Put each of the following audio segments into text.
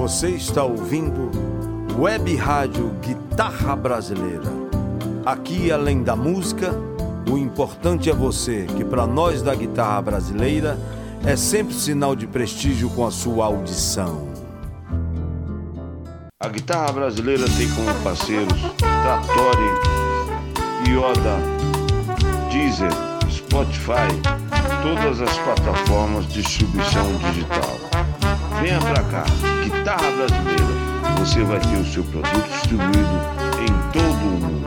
Você está ouvindo Web Rádio Guitarra Brasileira. Aqui, além da música, o importante é você, que para nós da guitarra brasileira é sempre sinal de prestígio com a sua audição. A guitarra brasileira tem como parceiros Trattori, Yoda, Deezer, Spotify, todas as plataformas de distribuição digital. Venha pra cá, Guitarra Brasileira. Você vai ter o seu produto distribuído em todo o mundo.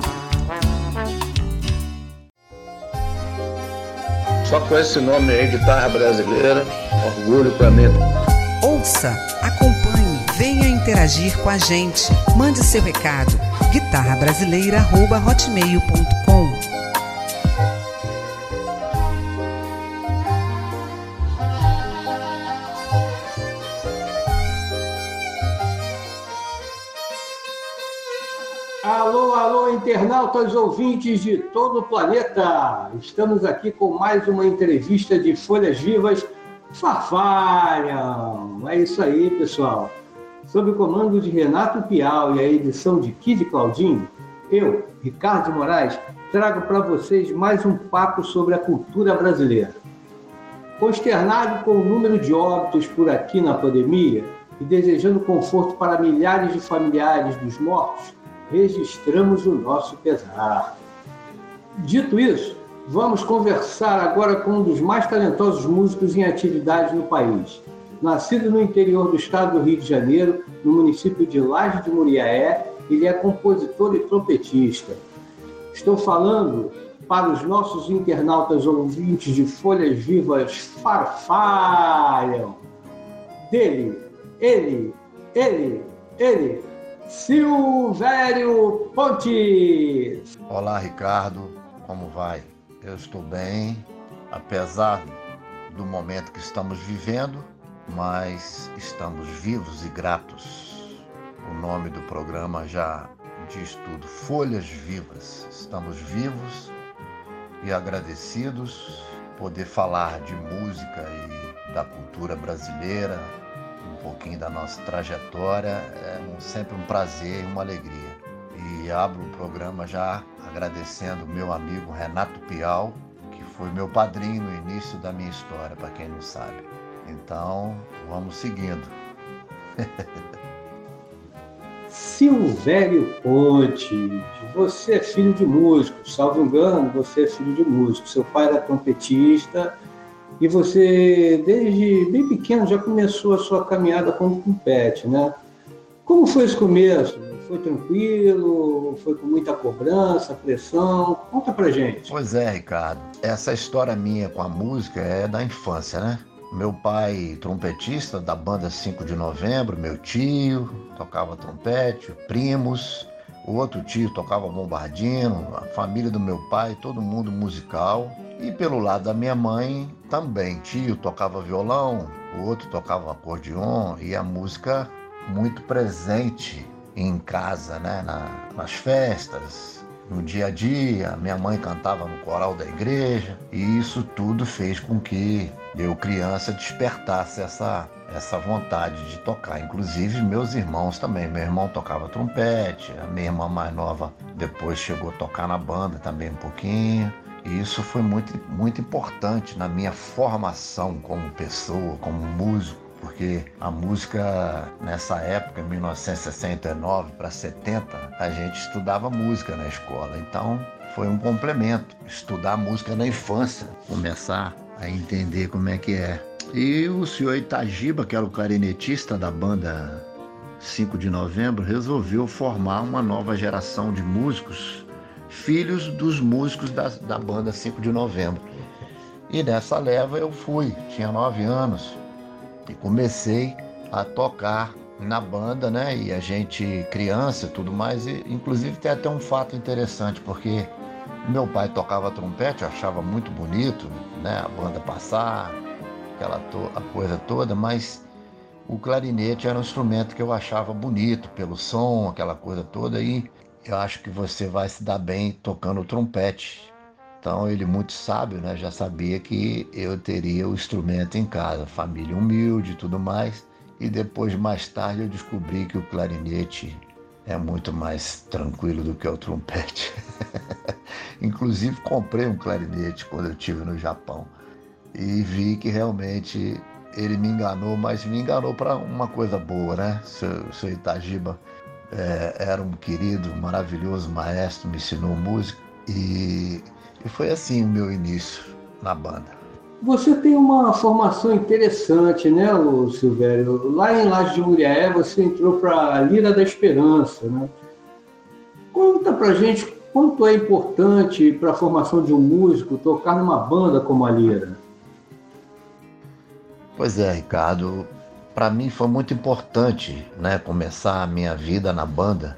Só com esse nome aí, Guitarra Brasileira, orgulho para mim. Ouça, acompanhe, venha interagir com a gente. Mande seu recado. guitarrabrasileira.hotmail.com internautas ouvintes de todo o planeta! Estamos aqui com mais uma entrevista de Folhas Vivas Farfalham! É isso aí, pessoal. Sob o comando de Renato Pial e a edição de Kid Claudinho, eu, Ricardo Moraes, trago para vocês mais um papo sobre a cultura brasileira. Consternado com o número de óbitos por aqui na pandemia e desejando conforto para milhares de familiares dos mortos, registramos o nosso pesar. Dito isso, vamos conversar agora com um dos mais talentosos músicos em atividade no país. Nascido no interior do estado do Rio de Janeiro, no município de Laje de Muriaé, ele é compositor e trompetista. Estou falando para os nossos internautas ouvintes de Folhas Vivas farfalham. Dele, ele, ele, ele, Silvério Pontes. Olá, Ricardo, como vai? Eu estou bem, apesar do momento que estamos vivendo, mas estamos vivos e gratos. O nome do programa já diz tudo: Folhas Vivas. Estamos vivos e agradecidos poder falar de música e da cultura brasileira, pouquinho da nossa trajetória. É um, sempre um prazer e uma alegria. E abro o programa já agradecendo meu amigo Renato Pial, que foi meu padrinho no início da minha história, para quem não sabe. Então, vamos seguindo. Silvério Ponte, você é filho de músico, salvo engano, você é filho de músico. Seu pai era trompetista e você, desde bem pequeno, já começou a sua caminhada como trompete, né? Como foi esse começo? Foi tranquilo? Foi com muita cobrança, pressão? Conta pra gente. Pois é, Ricardo. Essa história minha com a música é da infância, né? Meu pai, trompetista da banda 5 de novembro, meu tio tocava trompete, primos, o outro tio tocava bombardino, a família do meu pai, todo mundo musical. E pelo lado da minha mãe também, tio tocava violão, o outro tocava acordeon e a música muito presente em casa, né? Na, nas festas, no dia a dia. Minha mãe cantava no coral da igreja e isso tudo fez com que eu, criança, despertasse essa, essa vontade de tocar. Inclusive meus irmãos também. Meu irmão tocava trompete, a minha irmã mais nova depois chegou a tocar na banda também um pouquinho. E isso foi muito, muito importante na minha formação como pessoa, como músico porque a música nessa época, 1969 para 70, a gente estudava música na escola. Então foi um complemento estudar música na infância, começar a entender como é que é. E o senhor Itagiba, que era o clarinetista da banda 5 de novembro, resolveu formar uma nova geração de músicos, filhos dos músicos da, da banda 5 de novembro. E nessa leva eu fui, tinha nove anos, e comecei a tocar na banda, né? E a gente, criança tudo mais, e inclusive tem até um fato interessante, porque meu pai tocava trompete, achava muito bonito, né? A banda passar, aquela to a coisa toda, mas o clarinete era um instrumento que eu achava bonito pelo som, aquela coisa toda, e eu acho que você vai se dar bem tocando trompete. Então ele muito sábio, né, já sabia que eu teria o instrumento em casa, família humilde e tudo mais, E depois, mais tarde, eu descobri que o clarinete é muito mais tranquilo do que o trompete. Inclusive, comprei um clarinete quando eu estive no Japão e vi que realmente ele me enganou, mas me enganou para uma coisa boa, né? Seu, seu Itagiba é, era um querido, maravilhoso maestro, me ensinou música e, e foi assim o meu início na banda. Você tem uma formação interessante, né, Silvério? Lá em Laje de Muriaé você entrou para a Lira da Esperança, né? Conta pra gente quanto é importante para a formação de um músico tocar numa banda como a Lira. Pois é, Ricardo. Para mim foi muito importante, né, começar a minha vida na banda,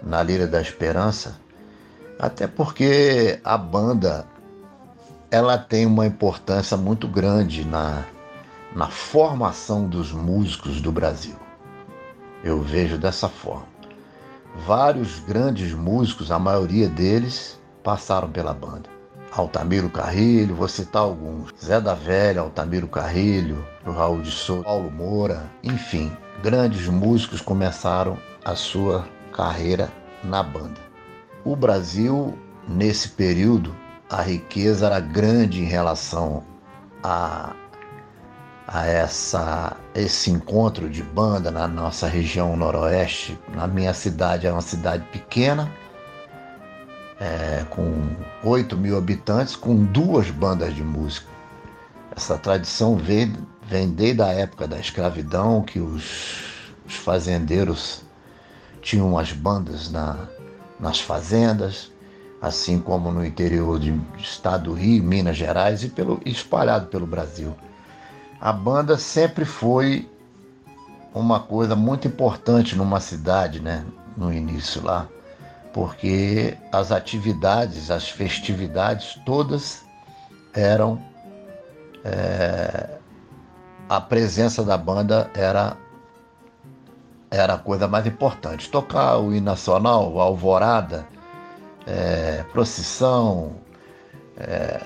na Lira da Esperança, até porque a banda ela tem uma importância muito grande na, na formação dos músicos do Brasil. Eu vejo dessa forma. Vários grandes músicos, a maioria deles, passaram pela banda. Altamiro Carrilho, vou citar alguns. Zé da Velha, Altamiro Carrilho, Raul de Souza, Paulo Moura, enfim, grandes músicos começaram a sua carreira na banda. O Brasil, nesse período, a riqueza era grande em relação a, a essa, esse encontro de banda na nossa região noroeste. Na minha cidade era uma cidade pequena, é, com 8 mil habitantes, com duas bandas de música. Essa tradição vem, vem desde a época da escravidão, que os, os fazendeiros tinham as bandas na, nas fazendas, assim como no interior do estado do Rio, Minas Gerais e pelo, espalhado pelo Brasil. A banda sempre foi uma coisa muito importante numa cidade, né? No início lá porque as atividades, as festividades, todas eram. É, a presença da banda era, era a coisa mais importante. Tocar o hino nacional, a alvorada, é, procissão, é,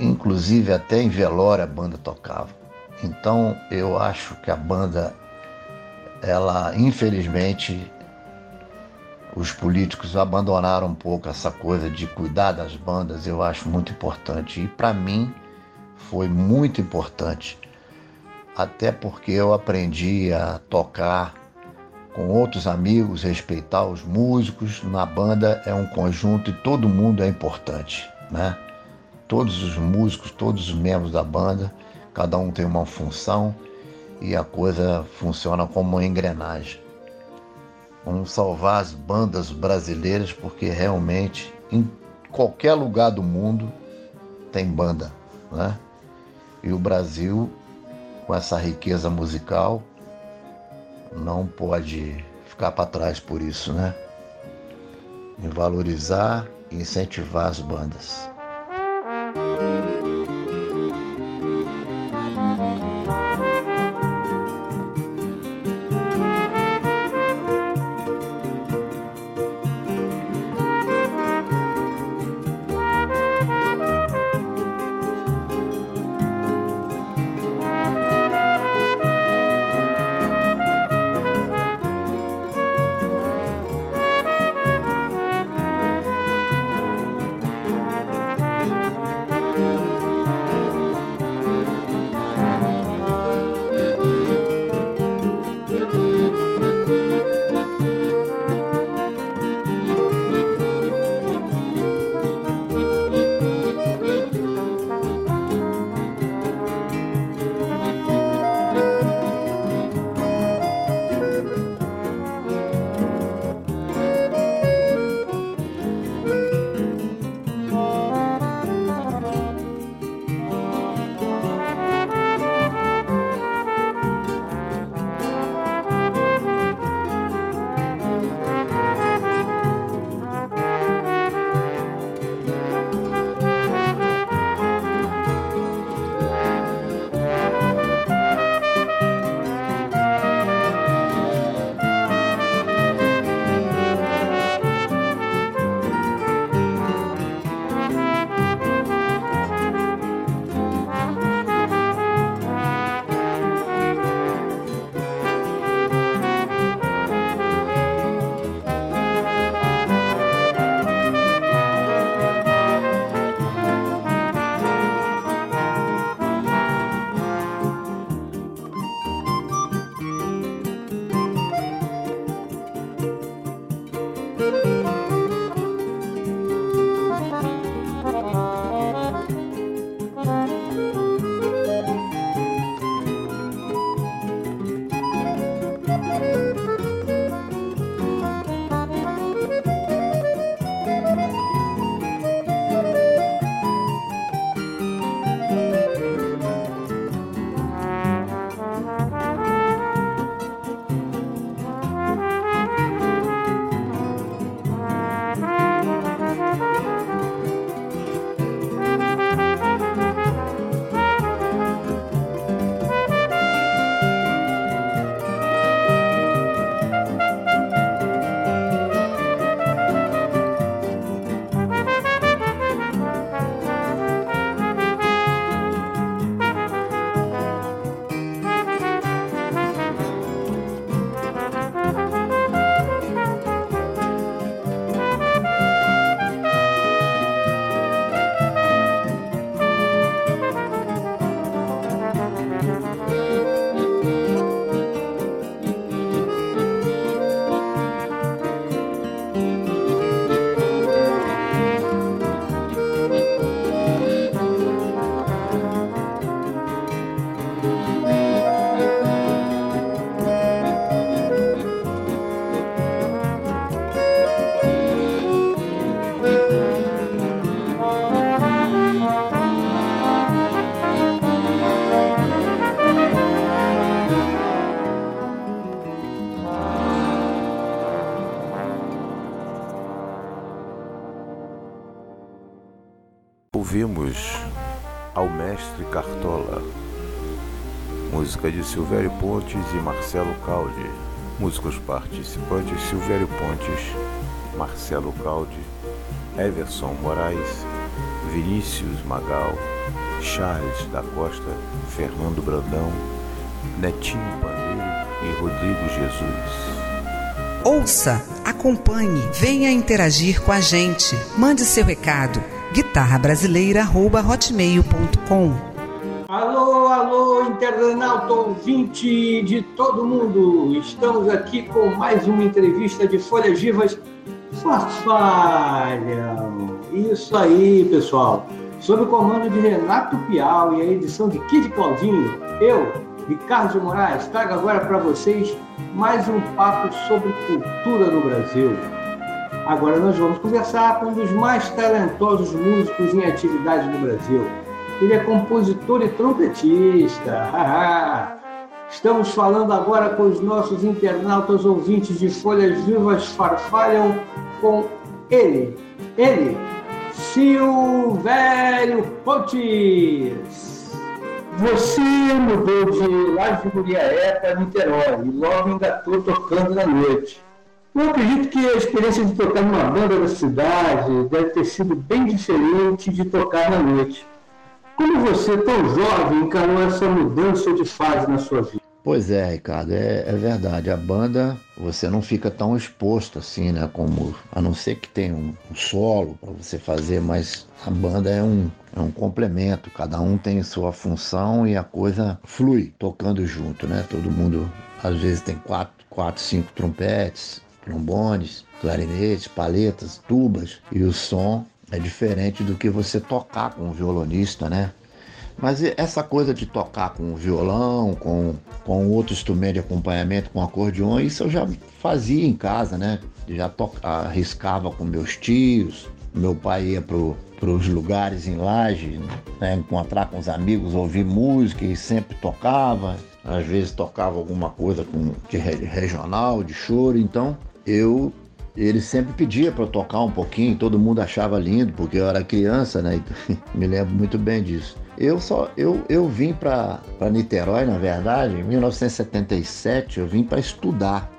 inclusive até em velório a banda tocava. Então eu acho que a banda, ela infelizmente os políticos abandonaram um pouco essa coisa de cuidar das bandas, eu acho muito importante. E para mim foi muito importante, até porque eu aprendi a tocar com outros amigos, respeitar os músicos. Na banda é um conjunto e todo mundo é importante, né? Todos os músicos, todos os membros da banda, cada um tem uma função e a coisa funciona como uma engrenagem. Vamos salvar as bandas brasileiras, porque realmente em qualquer lugar do mundo tem banda, né? E o Brasil, com essa riqueza musical, não pode ficar para trás por isso, né? E valorizar e incentivar as bandas. Ouvimos ao mestre Cartola, música de Silvério Pontes e Marcelo Caldi, músicos participantes Silvério Pontes, Marcelo Caldi, Everson Moraes, Vinícius Magal, Charles da Costa, Fernando Brandão, Netinho Paneiro e Rodrigo Jesus. Ouça, acompanhe, venha interagir com a gente. Mande seu recado guitarrabrasileira.hotmail.com Alô, alô, internauta ouvinte de todo mundo! Estamos aqui com mais uma entrevista de Folhas Vivas Farfalham. Isso aí, pessoal. Sob o comando de Renato Piau e a edição de Kid Claudinho, eu, Ricardo Moraes, trago agora para vocês mais um papo sobre cultura no Brasil. Agora nós vamos conversar com um dos mais talentosos músicos em atividade no Brasil. Ele é compositor e trompetista. Estamos falando agora com os nossos internautas ouvintes de Folhas Vivas Farfalham com ele, ele, Silvério Pontes. Você mudou de Laje Muriaé para Niterói e logo engatou tocando na noite. Eu acredito que a experiência de tocar numa banda da cidade deve ter sido bem diferente de tocar na noite. Como você, tão jovem, encarou essa mudança de fase na sua vida? Pois é, Ricardo, é, é, verdade. A banda, você não fica tão exposto assim, né? Como, a não ser que tenha um, um solo para você fazer, mas a banda é um, é um complemento. Cada um tem sua função e a coisa flui tocando junto, né? Todo mundo, às vezes, tem quatro, quatro cinco trompetes, trombones, clarinetes, paletas, tubas e o som é diferente do que você tocar com um violonista, né? Mas essa coisa de tocar com violão, com, com outro instrumento de acompanhamento, com acordeon, isso eu já fazia em casa, né? Já toca, arriscava com meus tios, meu pai ia para os lugares em laje, né? encontrar com os amigos, ouvir música e sempre tocava. Às vezes tocava alguma coisa com, de regional, de choro, então eu ele sempre pedia para eu tocar um pouquinho, todo mundo achava lindo, porque eu era criança, né? Me lembro muito bem disso. Eu só eu, eu vim para Niterói, na verdade, em 1977, eu vim para estudar,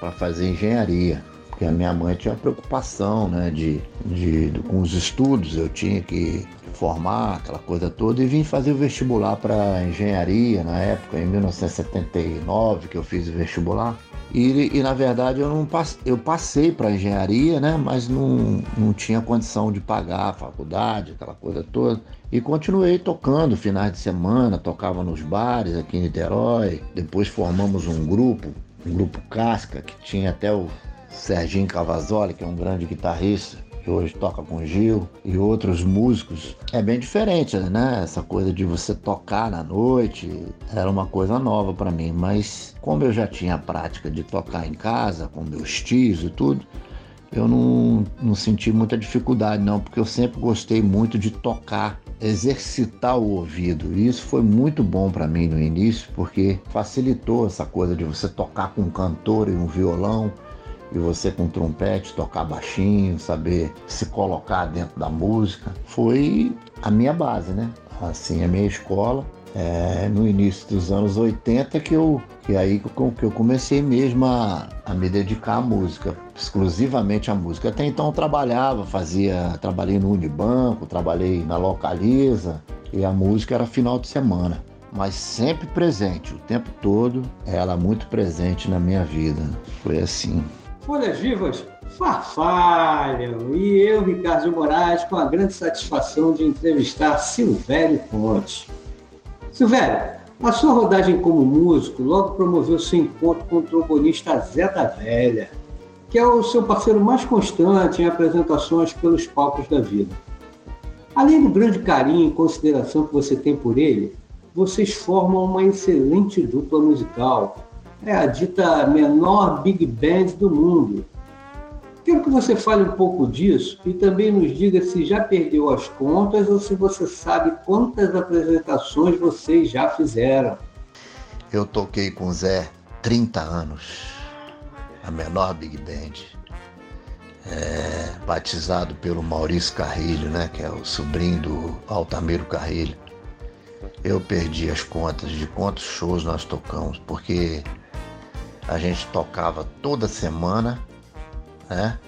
para fazer engenharia. Porque a minha mãe tinha preocupação, né, de, de, de, com os estudos, eu tinha que formar aquela coisa toda e vim fazer o vestibular para engenharia na época, em 1979 que eu fiz o vestibular. E, e na verdade eu não passe, eu passei para engenharia, né? Mas não, não tinha condição de pagar a faculdade, aquela coisa toda. E continuei tocando finais de semana, tocava nos bares aqui em Niterói. Depois formamos um grupo, um grupo Casca, que tinha até o Serginho Cavazoli, que é um grande guitarrista que hoje toca com Gil e outros músicos, é bem diferente, né? Essa coisa de você tocar na noite era uma coisa nova para mim, mas como eu já tinha a prática de tocar em casa com meus tios e tudo, eu não, não senti muita dificuldade não, porque eu sempre gostei muito de tocar, exercitar o ouvido. E isso foi muito bom para mim no início, porque facilitou essa coisa de você tocar com um cantor e um violão e você com trompete tocar baixinho, saber se colocar dentro da música, foi a minha base, né? Assim, a minha escola. É, no início dos anos 80 que eu que aí que eu comecei mesmo a, a me dedicar à música, exclusivamente à música. Até então trabalhava, fazia, trabalhei no Unibanco, trabalhei na Localiza e a música era final de semana mas sempre presente, o tempo todo, ela muito presente na minha vida. Foi assim. Folhas Vivas farfalham. E eu, Ricardo Moraes, com a grande satisfação de entrevistar Silvério Pontes. Silvério, a sua rodagem como músico logo promoveu seu encontro com o trombonista Zé da Velha, que é o seu parceiro mais constante em apresentações pelos palcos da vida. Além do grande carinho e consideração que você tem por ele, vocês formam uma excelente dupla musical é a dita menor big band do mundo. Quero que você fale um pouco disso e também nos diga se já perdeu as contas ou se você sabe quantas apresentações vocês já fizeram. Eu toquei com o Zé 30 anos, a menor big band. é, batizado pelo Maurício Carrilho, né, que é o sobrinho do Altamiro Carrilho. Eu perdi as contas de quantos shows nós tocamos, porque a gente tocava toda semana, né?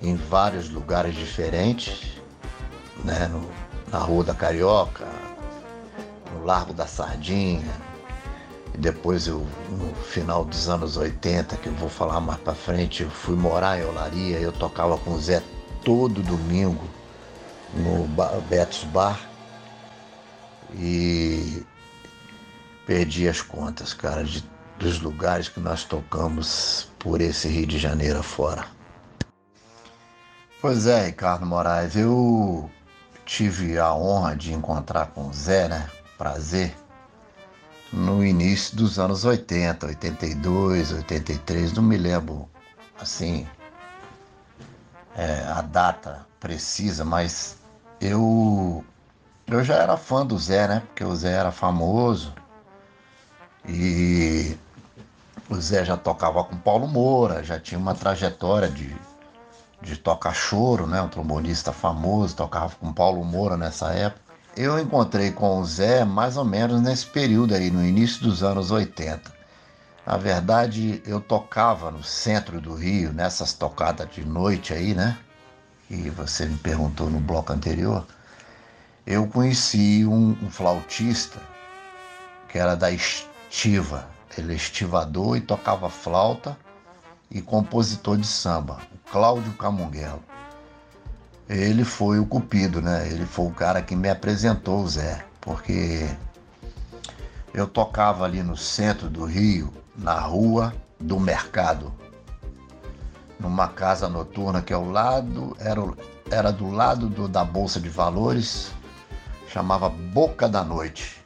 Em vários lugares diferentes, né? No, na Rua da Carioca, no Largo da Sardinha, e depois eu, no final dos anos 80, que eu vou falar mais para frente, eu fui morar em Olaria, eu tocava com o Zé todo domingo no Betos Bar e perdi as contas, cara, de, dos lugares que nós tocamos por esse Rio de Janeiro afora. Pois é, Ricardo Moraes, eu tive a honra de encontrar com o Zé, né? Prazer no início dos anos 80, 82, 83, não me lembro assim é, a data precisa, mas eu eu já era fã do Zé, né? Porque o Zé era famoso e o Zé já tocava com Paulo Moura, já tinha uma trajetória de, de tocar choro, né? Um trombonista famoso, tocava com Paulo Moura nessa época. Eu encontrei com o Zé mais ou menos nesse período aí, no início dos anos 80. Na verdade, eu tocava no centro do Rio, nessas tocadas de noite aí, né? Que você me perguntou no bloco anterior. Eu conheci um, um flautista que era da Estiva. Ele é estivador e tocava flauta e compositor de samba, o Cláudio Camunguelo ele foi o cupido, né? Ele foi o cara que me apresentou o Zé, porque eu tocava ali no centro do Rio, na rua do mercado, numa casa noturna que é ao lado, era, era do lado do, da Bolsa de Valores, chamava Boca da Noite.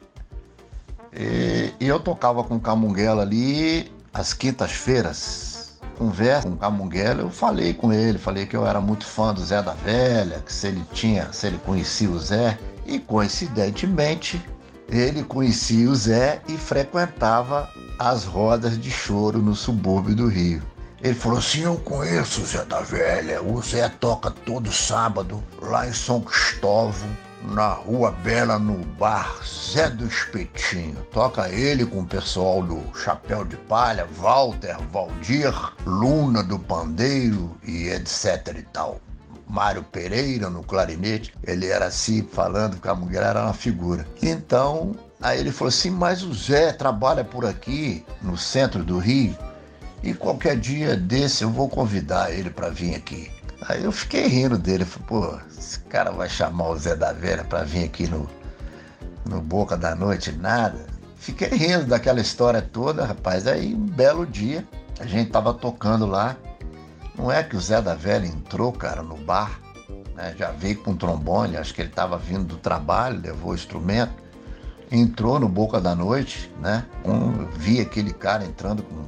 E, e eu tocava com Camunguela ali às quintas-feiras, conversa com Camunguela, eu falei com ele, falei que eu era muito fã do Zé da Velha, que se ele tinha, se ele conhecia o Zé, e coincidentemente ele conhecia o Zé e frequentava as rodas de choro no subúrbio do Rio. Ele falou assim: Eu conheço o Zé da Velha, o Zé toca todo sábado lá em São Cristóvão na Rua Bela, no bar Zé do Espetinho. Toca ele com o pessoal do Chapéu de Palha, Walter, Valdir, Luna do Pandeiro e etc e tal. Mário Pereira no clarinete, ele era assim, falando que a mulher era uma figura. Então, aí ele falou assim: Mas o Zé trabalha por aqui, no centro do Rio, e qualquer dia desse eu vou convidar ele para vir aqui. Aí eu fiquei rindo dele, falei, pô, esse cara vai chamar o Zé da Velha para vir aqui no, no Boca da Noite, nada. Fiquei rindo daquela história toda, rapaz. Aí um belo dia, a gente tava tocando lá. Não é que o Zé da Velha entrou, cara, no bar, né? Já veio com trombone, acho que ele tava vindo do trabalho, levou o instrumento. Entrou no Boca da Noite, né? Um, vi aquele cara entrando com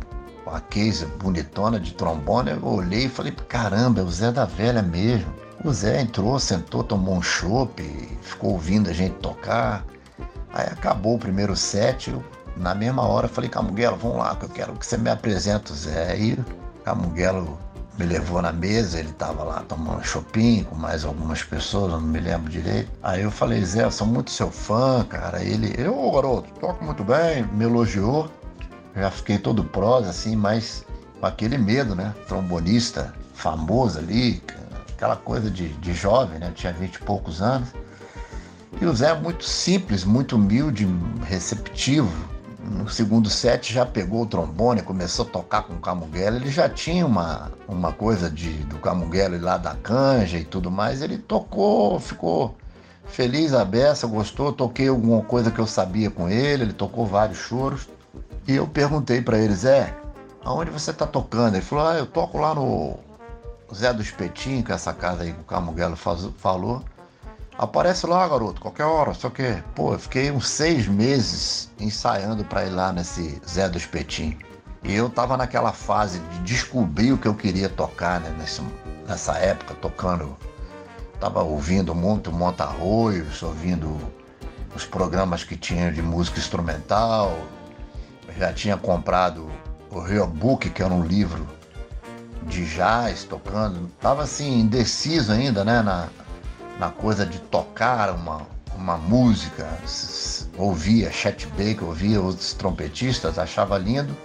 a case bonitona de trombone, eu olhei e falei, caramba, é o Zé da Velha mesmo. O Zé entrou, sentou, tomou um chopp, ficou ouvindo a gente tocar. Aí acabou o primeiro set, eu, na mesma hora falei, Camuguelo, vamos lá, que eu quero que você me apresente o Zé. Aí Camuguelo me levou na mesa, ele estava lá tomando shopping com mais algumas pessoas, não me lembro direito. Aí eu falei, Zé, eu sou muito seu fã, cara. Ele, eu, garoto, toco muito bem, me elogiou já fiquei todo prós, assim, mas com aquele medo, né? Trombonista famoso ali, aquela coisa de, de jovem, né? Tinha vinte e poucos anos. E o Zé é muito simples, muito humilde, receptivo. No segundo set já pegou o trombone, começou a tocar com o Camuguela. Ele já tinha uma, uma coisa de, do Camuguela lá da canja e tudo mais. Ele tocou, ficou feliz a beça, gostou. Toquei alguma coisa que eu sabia com ele, ele tocou vários choros. E eu perguntei para ele, Zé, aonde você tá tocando? Ele falou, ah, eu toco lá no Zé do Espetinho, que é essa casa aí que o Camuguelo falou. Aparece lá, garoto, qualquer hora, só que, pô, eu fiquei uns seis meses ensaiando para ir lá nesse Zé do Espetinho. E eu tava naquela fase de descobrir o que eu queria tocar, né, nesse, nessa época, tocando. Tava ouvindo muito Monta Arroios, ouvindo os programas que tinha de música instrumental, já tinha comprado o Real Book, que era um livro de jazz tocando. Tava assim, indeciso ainda, né? Na, na coisa de tocar uma, uma música. Ouvia Chet Baker, ouvia os trompetistas, achava lindo,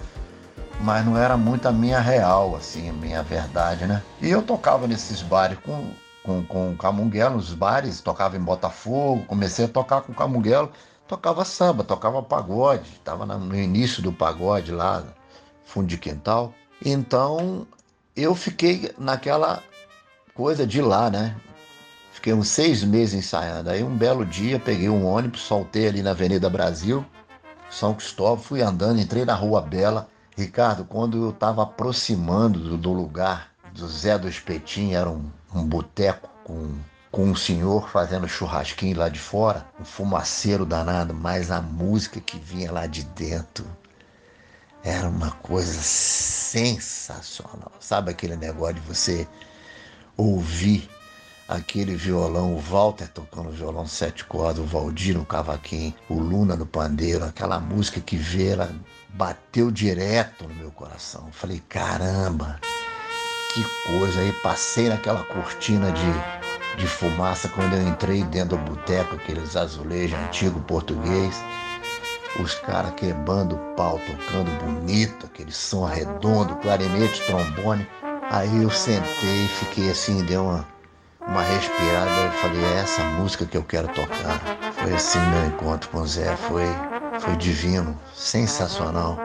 mas não era muito a minha real, assim, a minha verdade, né? E eu tocava nesses bares com, com, com Camunguelo, nos bares, tocava em Botafogo, comecei a tocar com Camunguelo, tocava samba, tocava pagode, estava no início do pagode lá, fundo de quintal. Então eu fiquei naquela coisa de lá, né? Fiquei uns seis meses ensaiando. Aí um belo dia peguei um ônibus, soltei ali na Avenida Brasil, São Cristóvão, fui andando, entrei na Rua Bela. Ricardo, quando eu estava aproximando do, lugar do Zé do Espetinho, era um, um boteco com, com um senhor fazendo churrasquinho lá de fora, um fumaceiro danado, mas a música que vinha lá de dentro era uma coisa sensacional. Sabe aquele negócio de você ouvir aquele violão, o Walter tocando violão sete cordas, o Valdir no cavaquinho, o Luna no pandeiro, aquela música que veio, ela bateu direto no meu coração. Falei, caramba, que coisa. Aí passei naquela cortina de, de fumaça quando eu entrei dentro do boteco, aqueles azulejos antigo português os caras quebrando o pau, tocando bonito, aquele som redondo, clarinete, trombone. Aí eu sentei, fiquei assim, deu uma, uma respirada e falei, é essa música que eu quero tocar. Foi assim meu encontro com o Zé, foi, foi divino, sensacional.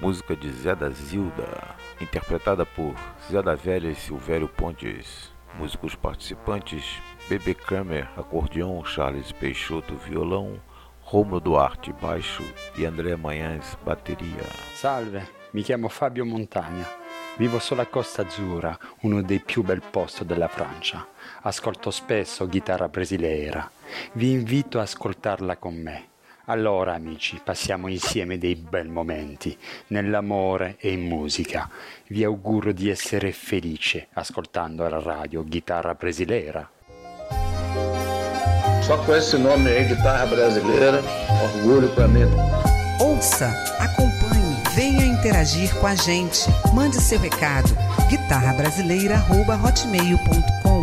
Música de Zé da Zilda, interpretada por Zé da Velha e Silvério Pontes. Músicos participantes: Bebê Kramer, acordeão, Charles Peixoto, violão, Romulo Duarte, baixo e André Manhães, bateria. Salve, mi chiamo Fabio Montagna. Vivo sulla Costa Azzurra, uno dei più bel posti della Francia. Ascolto spesso chitarra brasileira. Vi invito a ascoltarla con me. Allora amici, passiamo insieme dei bei momenti, nell'amore e in musica. Vi auguro di essere felice ascoltando la radio Chitarra Brasileira. Só com esse nome aí, guitarra brasileira, orgulho para mim. Ouça, acompanhe, venha interagir com a gente. Mande seu recado. guitarrabrasileira@hotmail.com.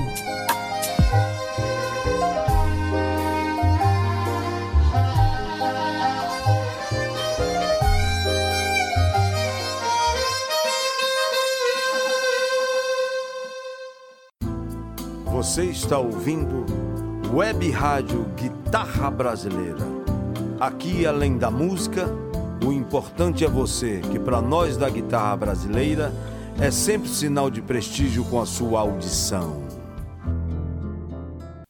Você está ouvindo Web Rádio Guitarra Brasileira. Aqui, além da música, o importante é você, que para nós da guitarra brasileira é sempre sinal de prestígio com a sua audição.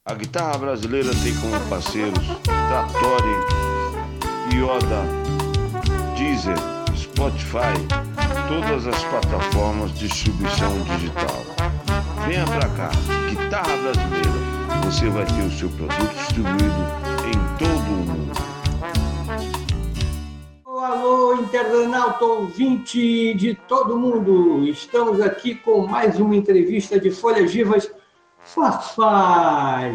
A guitarra brasileira tem como parceiros Trattori, Yoda, Deezer, Spotify, todas as plataformas de distribuição digital. Venha pra cá, Guitarra Brasileira. Você vai ter o seu produto distribuído em todo o mundo. Alô, internauta ouvinte de todo mundo! Estamos aqui com mais uma entrevista de Folhas Vivas Farfalham.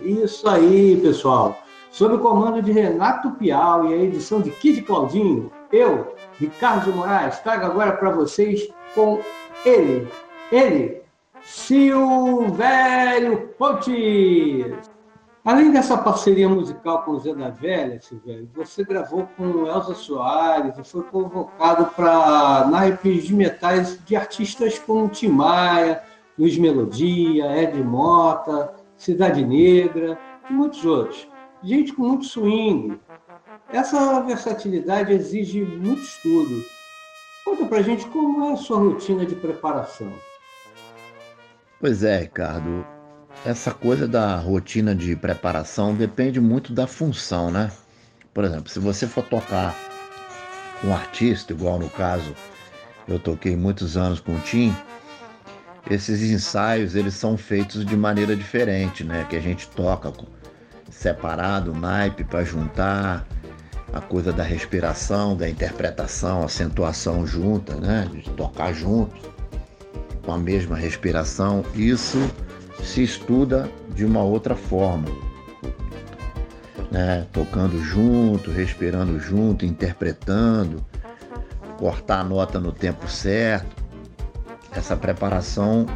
Isso aí, pessoal. Sob o comando de Renato Piau e a edição de Kid Claudinho, eu, Ricardo Moraes, trago agora para vocês com ele, ele, Silvério Pontes. Além dessa parceria musical com o Zé da Velha, Silvério, você gravou com Elza Soares e foi convocado para naipes de metais de artistas como Tim Maia, Luiz Melodia, Ed Mota, Cidade Negra e muitos outros. Gente com muito swing. Essa versatilidade exige muito estudo. Conta pra gente como é a sua rotina de preparação. Pois é, Ricardo. Essa coisa da rotina de preparação depende muito da função, né? Por exemplo, se você for tocar com um artista, igual no caso eu toquei muitos anos com o Tim, esses ensaios eles são feitos de maneira diferente, né? Que a gente toca separado, naipe para juntar, a coisa da respiração, da interpretação, acentuação junta, né? De tocar junto com a mesma respiração, isso se estuda de uma outra forma. Né? Tocando junto, respirando junto, interpretando, cortar a nota no tempo certo. Essa preparação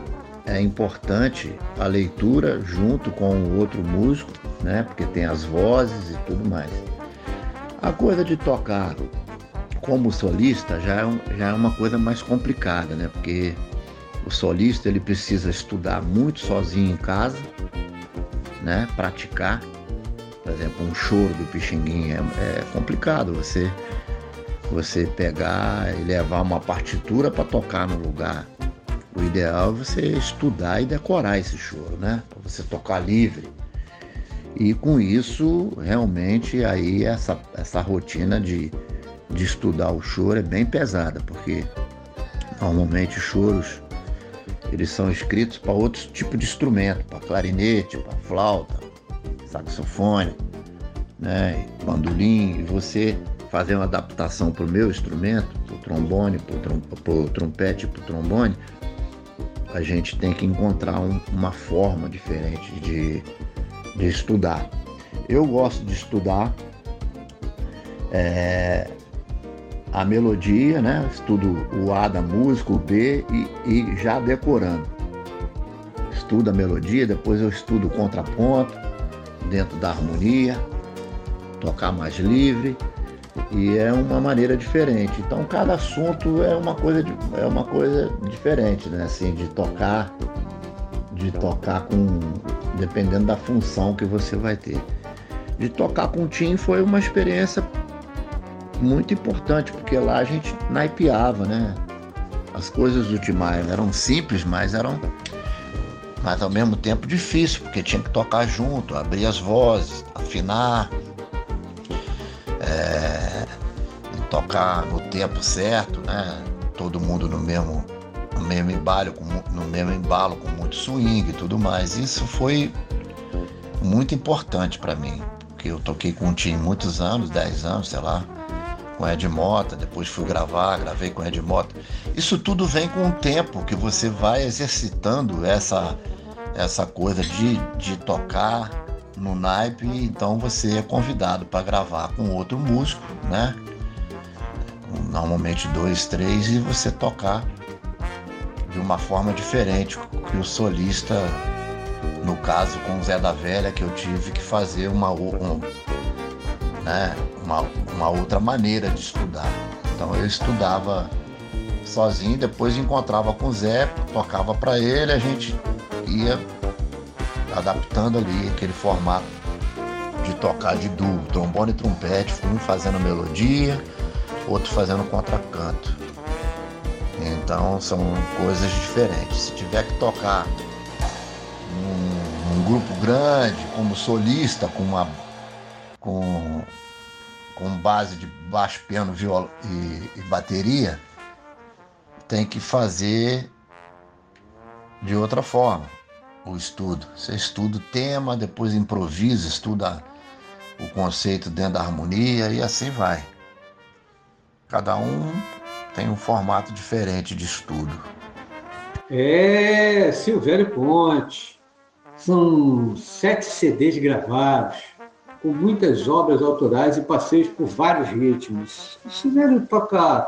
é importante, a leitura junto com o outro músico, né? porque tem as vozes e tudo mais. A coisa de tocar como solista já é, um, já é uma coisa mais complicada, né? porque o solista ele precisa estudar muito sozinho em casa, né? Praticar. Por exemplo, um choro do Pixinguinha é, é complicado você você pegar e levar uma partitura para tocar no lugar. O ideal é você estudar e decorar esse choro, né? Você tocar livre. E com isso, realmente, aí essa, essa rotina de, de estudar o choro é bem pesada, porque normalmente choros eles são escritos para outros tipos de instrumento, para clarinete, para flauta, saxofone, né, bandolim, e você fazer uma adaptação para o meu instrumento, para o trombone, para o trompete para o trombone, a gente tem que encontrar um, uma forma diferente de, de estudar. Eu gosto de estudar é, a melodia, né? Estudo o A da música, o B e, e já decorando. Estudo a melodia, depois eu estudo o contraponto dentro da harmonia, tocar mais livre e é uma maneira diferente. Então cada assunto é uma coisa é uma coisa diferente, né? Assim de tocar, de tocar com dependendo da função que você vai ter. De tocar com o Tim foi uma experiência muito importante, porque lá a gente naipeava, né? As coisas do Timaya eram simples, mas eram mas ao mesmo tempo difícil, porque tinha que tocar junto, abrir as vozes, afinar, é, tocar no tempo certo, né? Todo mundo no mesmo, no mesmo embalo, com, no mesmo embalo, com muito swing e tudo mais. Isso foi muito importante para mim, porque eu toquei com um time muitos anos, 10 anos, sei lá, com Ed Mota, depois fui gravar, gravei com Ed Mota. Isso tudo vem com o tempo que você vai exercitando essa essa coisa de, de tocar no naipe, então você é convidado para gravar com outro músico, né? Normalmente dois, três, e você tocar de uma forma diferente que o solista, no caso com o Zé da Velha, que eu tive que fazer uma, um, né, uma, uma outra maneira de estudar. Então eu estudava sozinho, depois encontrava com o Zé, tocava para ele, a gente ia adaptando ali aquele formato de tocar de duo, trombone e trompete, um fazendo melodia, outro fazendo contracanto. Então são coisas diferentes. Se tiver que tocar um, um grupo grande, como solista, com uma com, com base de baixo piano, viola e, e bateria, tem que fazer de outra forma o estudo. Você estuda o tema, depois improvisa, estuda o conceito dentro da harmonia e assim vai. Cada um tem um formato diferente de estudo. É, Silvério Ponte. São sete CDs gravados, com muitas obras autorais e passeios por vários ritmos. O Silvério toca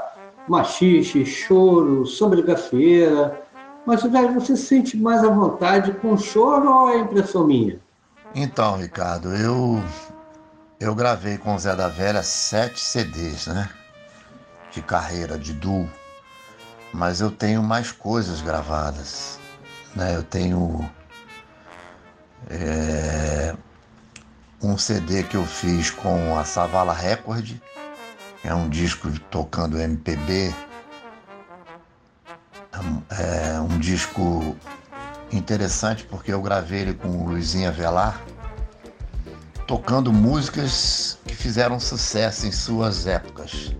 machixe, choro, sombra de gafieira, mas, velho, você se sente mais à vontade com choro ou é impressão minha? Então, Ricardo, eu eu gravei com o Zé da Velha sete CDs, né? De carreira, de duo. Mas eu tenho mais coisas gravadas. Né? Eu tenho é, um CD que eu fiz com a Savala Record, é um disco tocando MPB é um disco interessante porque eu gravei ele com o Luizinho Avelar, tocando músicas que fizeram sucesso em suas épocas.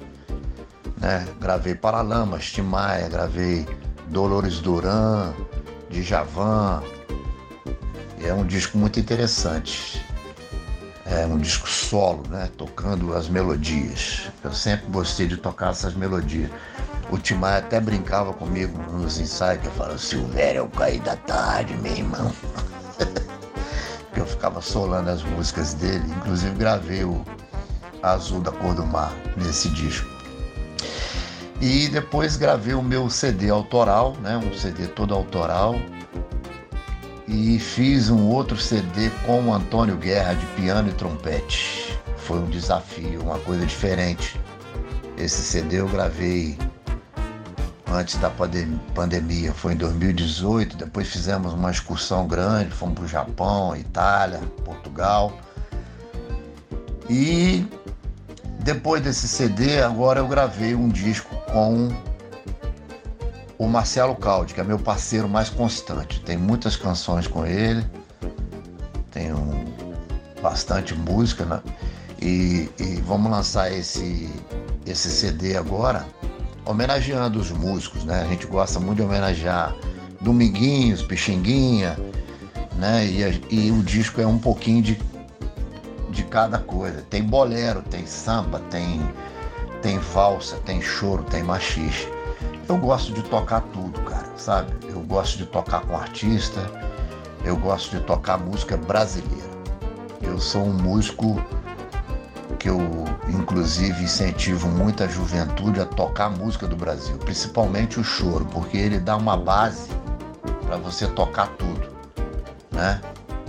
Né? Gravei Paralamas, Timaya, gravei Dolores Duran, Djavan. É um disco muito interessante. É um disco solo, né? Tocando as melodias. Eu sempre gostei de tocar essas melodias. O Timar até brincava comigo nos ensaios, que eu falava, Silvério, eu caí da tarde, meu irmão. eu ficava solando as músicas dele, inclusive gravei o Azul da Cor do Mar nesse disco. E depois gravei o meu CD autoral, né, um CD todo autoral, e fiz um outro CD com o Antônio Guerra de piano e trompete. Foi um desafio, uma coisa diferente. Esse CD eu gravei antes da pandemia, foi em 2018. Depois fizemos uma excursão grande, fomos para o Japão, Itália, Portugal. E depois desse CD, agora eu gravei um disco com o Marcelo Caldi, que é meu parceiro mais constante. Tem muitas canções com ele, tenho bastante música, né? E, e vamos lançar esse, esse CD agora homenageando os músicos, né? A gente gosta muito de homenagear Dominguinhos, Pixinguinha, né? E, e o disco é um pouquinho de, de cada coisa. Tem bolero, tem samba, tem, tem valsa, tem choro, tem machixe. Eu gosto de tocar tudo, cara, sabe? Eu gosto de tocar com artista, eu gosto de tocar música brasileira. Eu sou um músico que eu inclusive incentivo muita juventude a tocar a música do Brasil, principalmente o choro, porque ele dá uma base para você tocar tudo, né?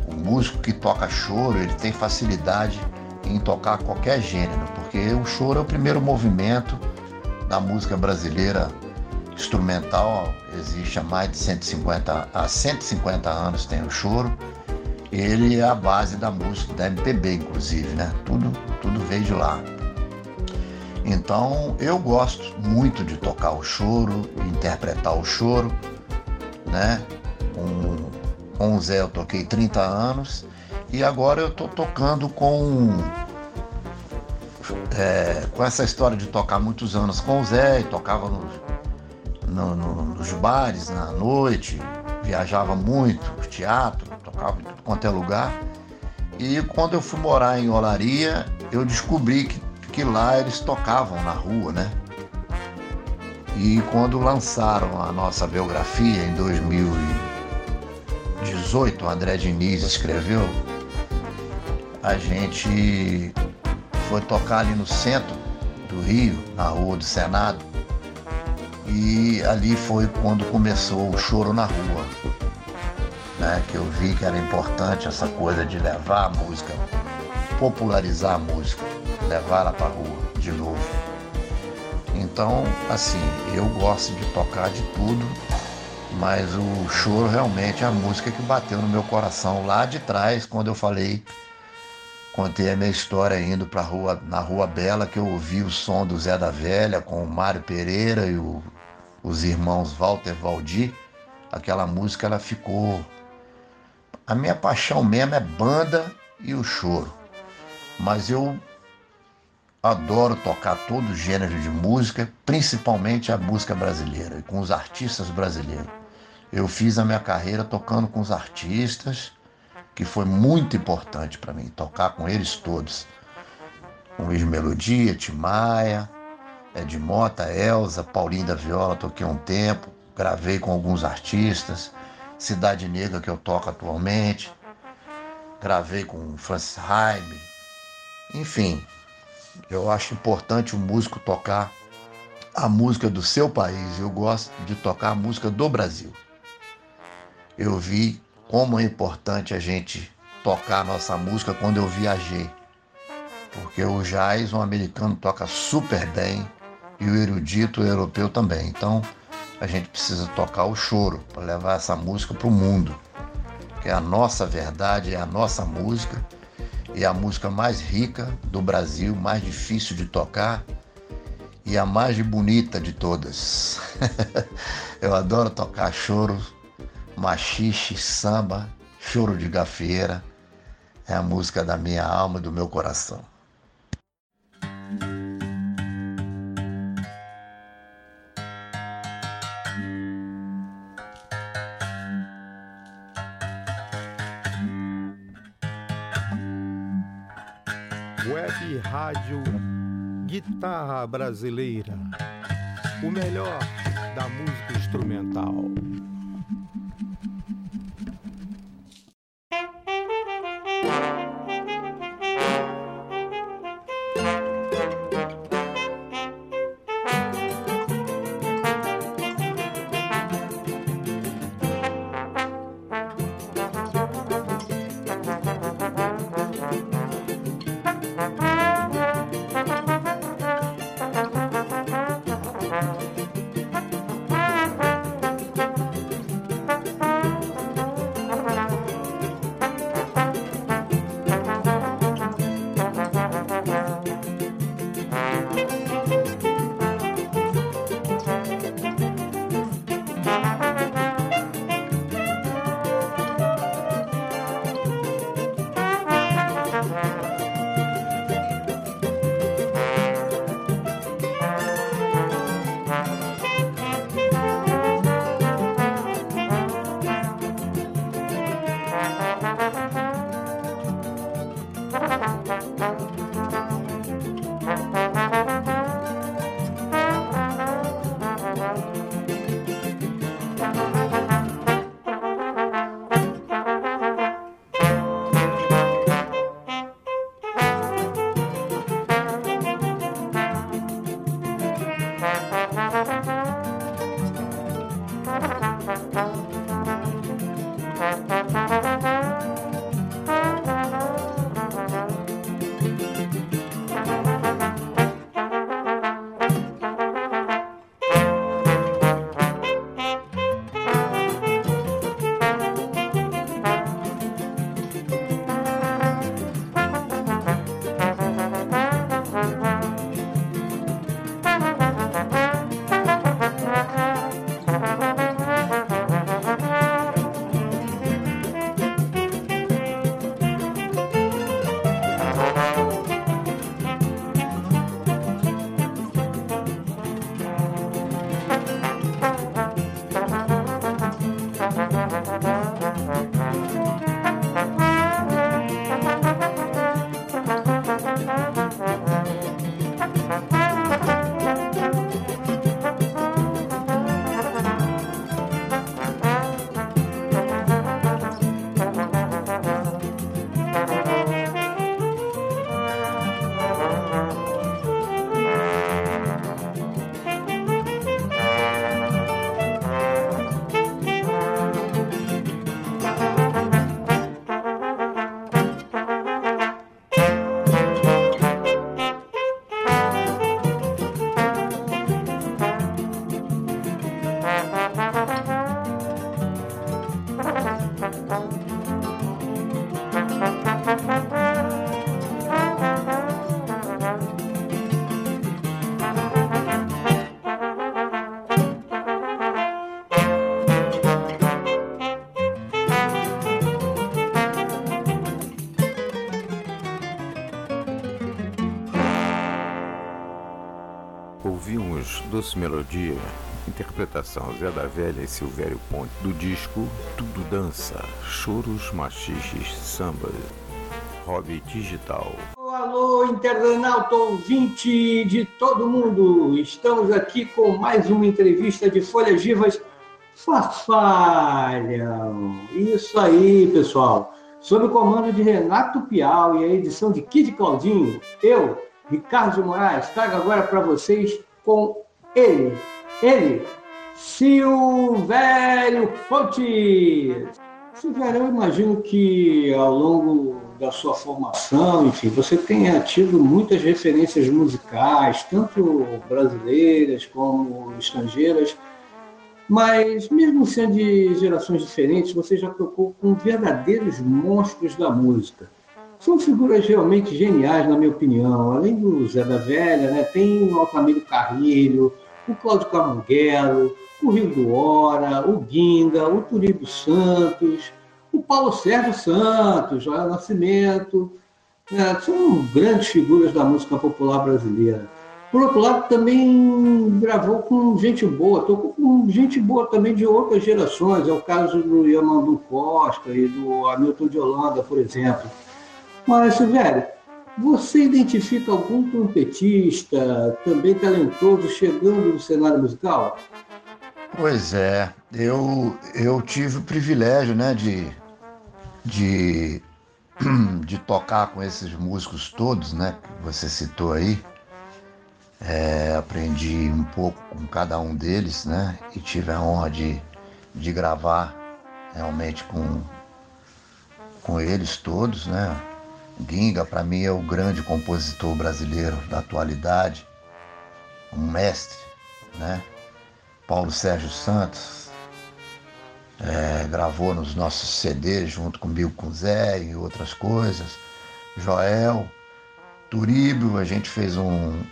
O músico que toca choro, ele tem facilidade em tocar qualquer gênero, porque o choro é o primeiro movimento da música brasileira instrumental, existe há mais de 150, há 150 anos tem o choro ele é a base da música, da MPB, inclusive, né? Tudo, tudo veio de lá. Então eu gosto muito de tocar o choro, interpretar o choro, né? Com, com o Zé eu toquei 30 anos e agora eu tô tocando com é, com essa história de tocar muitos anos com o Zé, tocava nos, no, no, nos bares na noite, viajava muito, teatro, tocava em tudo quanto é lugar. E quando eu fui morar em Olaria, eu descobri que, que lá eles tocavam na rua, né? E quando lançaram a nossa biografia em 2018, o André Diniz escreveu, a gente foi tocar ali no centro do Rio, na rua do Senado. E ali foi quando começou o choro na rua. Né, que eu vi que era importante essa coisa de levar a música, popularizar a música, levar ela para a rua de novo. Então, assim, eu gosto de tocar de tudo, mas o choro realmente é a música que bateu no meu coração lá de trás, quando eu falei Contei a minha história indo para rua, na Rua Bela, que eu ouvi o som do Zé da Velha com o Mário Pereira e o, os irmãos Walter Valdir. Aquela música ela ficou. A minha paixão mesmo é banda e o choro. Mas eu adoro tocar todo o gênero de música, principalmente a música brasileira, com os artistas brasileiros. Eu fiz a minha carreira tocando com os artistas que foi muito importante para mim, tocar com eles todos. Com Luiz Melodia, Timaya, Ed Mota, Elza, Paulinho da Viola, toquei um tempo, gravei com alguns artistas, Cidade Negra que eu toco atualmente, gravei com Francis Haime, enfim, eu acho importante o músico tocar a música do seu país, eu gosto de tocar a música do Brasil. Eu vi como é importante a gente tocar a nossa música quando eu viajei. Porque o jazz, um americano, toca super bem e o erudito europeu também. Então a gente precisa tocar o choro para levar essa música para o mundo. Que é a nossa verdade, é a nossa música e é a música mais rica do Brasil, mais difícil de tocar e a mais bonita de todas. eu adoro tocar choro machixe, samba, choro de gafieira. É a música da minha alma e do meu coração. Rádio Guitarra Brasileira. O melhor da música instrumental. Doce Melodia, interpretação Zé da Velha e Silvério Ponte, do disco Tudo Dança, Choros, Machiches, Samba, Hobby Digital. Alô, internauta ouvinte de todo mundo! Estamos aqui com mais uma entrevista de Folhas Vivas Farfalham. Isso aí, pessoal. Sob o comando de Renato Piau e a edição de Kid Claudinho, eu, Ricardo Moraes, trago agora para vocês com ele, ele, Silvério Fontes. Silvério, eu imagino que ao longo da sua formação, enfim, você tenha tido muitas referências musicais, tanto brasileiras como estrangeiras, mas mesmo sendo de gerações diferentes, você já tocou com verdadeiros monstros da música. São figuras realmente geniais, na minha opinião. Além do Zé da Velha, né, tem o Altamiro Carrilho, o Cláudio Camunguelo, o Rio do Hora, o Guinga, o Turíbio Santos, o Paulo Sérgio Santos, Joel Nascimento. Né, são grandes figuras da música popular brasileira. Por outro lado, também gravou com gente boa, tocou com gente boa também de outras gerações. É o caso do Yamandu Costa e do Hamilton de Holanda, por exemplo. Mas, velho, você identifica algum trompetista também talentoso chegando no cenário musical? Pois é, eu, eu tive o privilégio né, de, de, de tocar com esses músicos todos né, que você citou aí. É, aprendi um pouco com cada um deles, né? E tive a honra de, de gravar realmente com, com eles todos, né? Ginga, para mim, é o grande compositor brasileiro da atualidade, um mestre, né? Paulo Sérgio Santos é, gravou nos nossos CDs junto com Zé e outras coisas. Joel, Turíbio, a gente fez um,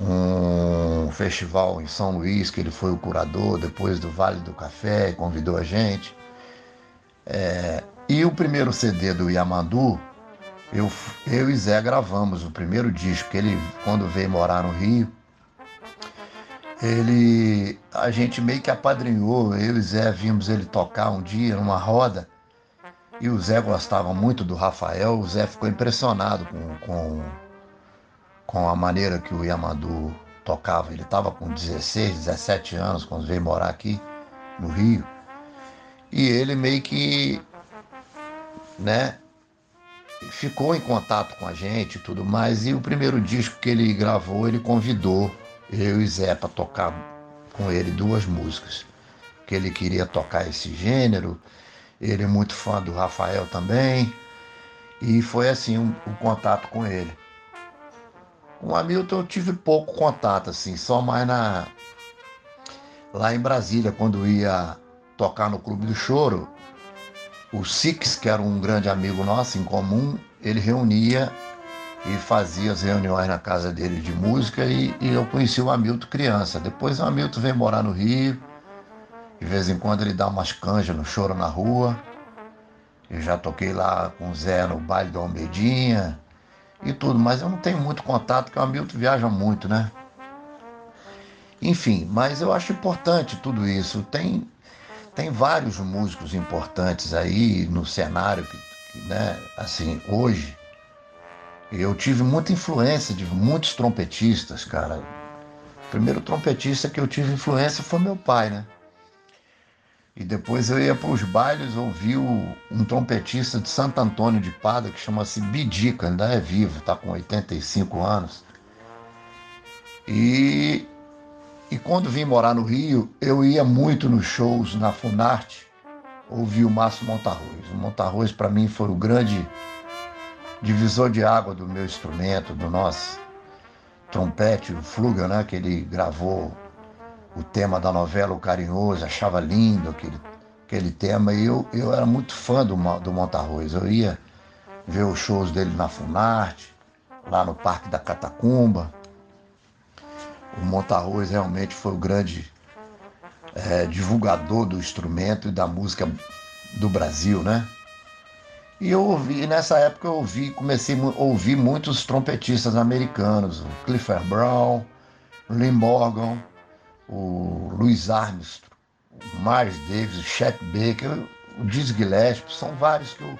um festival em São Luís, que ele foi o curador, depois do Vale do Café, e convidou a gente. É, e o primeiro CD do Yamandu, eu, eu e Zé gravamos o primeiro disco, que ele, quando veio morar no Rio, ele, a gente meio que apadrinhou, eu e Zé vimos ele tocar um dia numa roda, e o Zé gostava muito do Rafael, o Zé ficou impressionado com, com, com a maneira que o Yamandu tocava. Ele estava com 16, 17 anos quando veio morar aqui no Rio. E ele meio que, né, ficou em contato com a gente e tudo mais. E o primeiro disco que ele gravou, ele convidou eu e Zé para tocar com ele duas músicas. Que ele queria tocar esse gênero. Ele é muito fã do Rafael também. E foi assim o um, um contato com ele. Com o Hamilton eu tive pouco contato, assim, só mais na. Lá em Brasília, quando ia tocar no Clube do Choro, o Six, que era um grande amigo nosso em comum, ele reunia e fazia as reuniões na casa dele de música e, e, eu conheci o Hamilton criança. Depois o Hamilton veio morar no Rio, de vez em quando ele dá umas canjas no choro na rua. Eu já toquei lá com o Zé no baile do Almeidinha e tudo, mas eu não tenho muito contato, porque o Hamilton viaja muito, né? Enfim, mas eu acho importante tudo isso. Tem tem vários músicos importantes aí no cenário né, assim, hoje eu tive muita influência de muitos trompetistas, cara. O primeiro trompetista que eu tive influência foi meu pai, né? E depois eu ia para os bailes ouvir um trompetista de Santo Antônio de Pada que chama-se Bidica, ainda é vivo, está com 85 anos. E e quando vim morar no Rio, eu ia muito nos shows na Funarte, ouvir o Márcio Montarroz. O Montarroz, para mim, foi o grande divisor de água do meu instrumento, do nosso trompete, o Flugel, né? Que ele gravou o tema da novela O Carinhoso, achava lindo aquele, aquele tema. E eu, eu era muito fã do, do Montarroz. Eu ia ver os shows dele na Funarte, lá no Parque da Catacumba o Montarroz realmente foi o grande é, divulgador do instrumento e da música do Brasil, né? E eu ouvi, nessa época eu ouvi, comecei a ouvir muitos trompetistas americanos, o Clifford Brown, Lee Morgan, o Louis Armstrong, o Miles Davis, o Chet Baker, o Dizzy Gillespie, são vários que eu,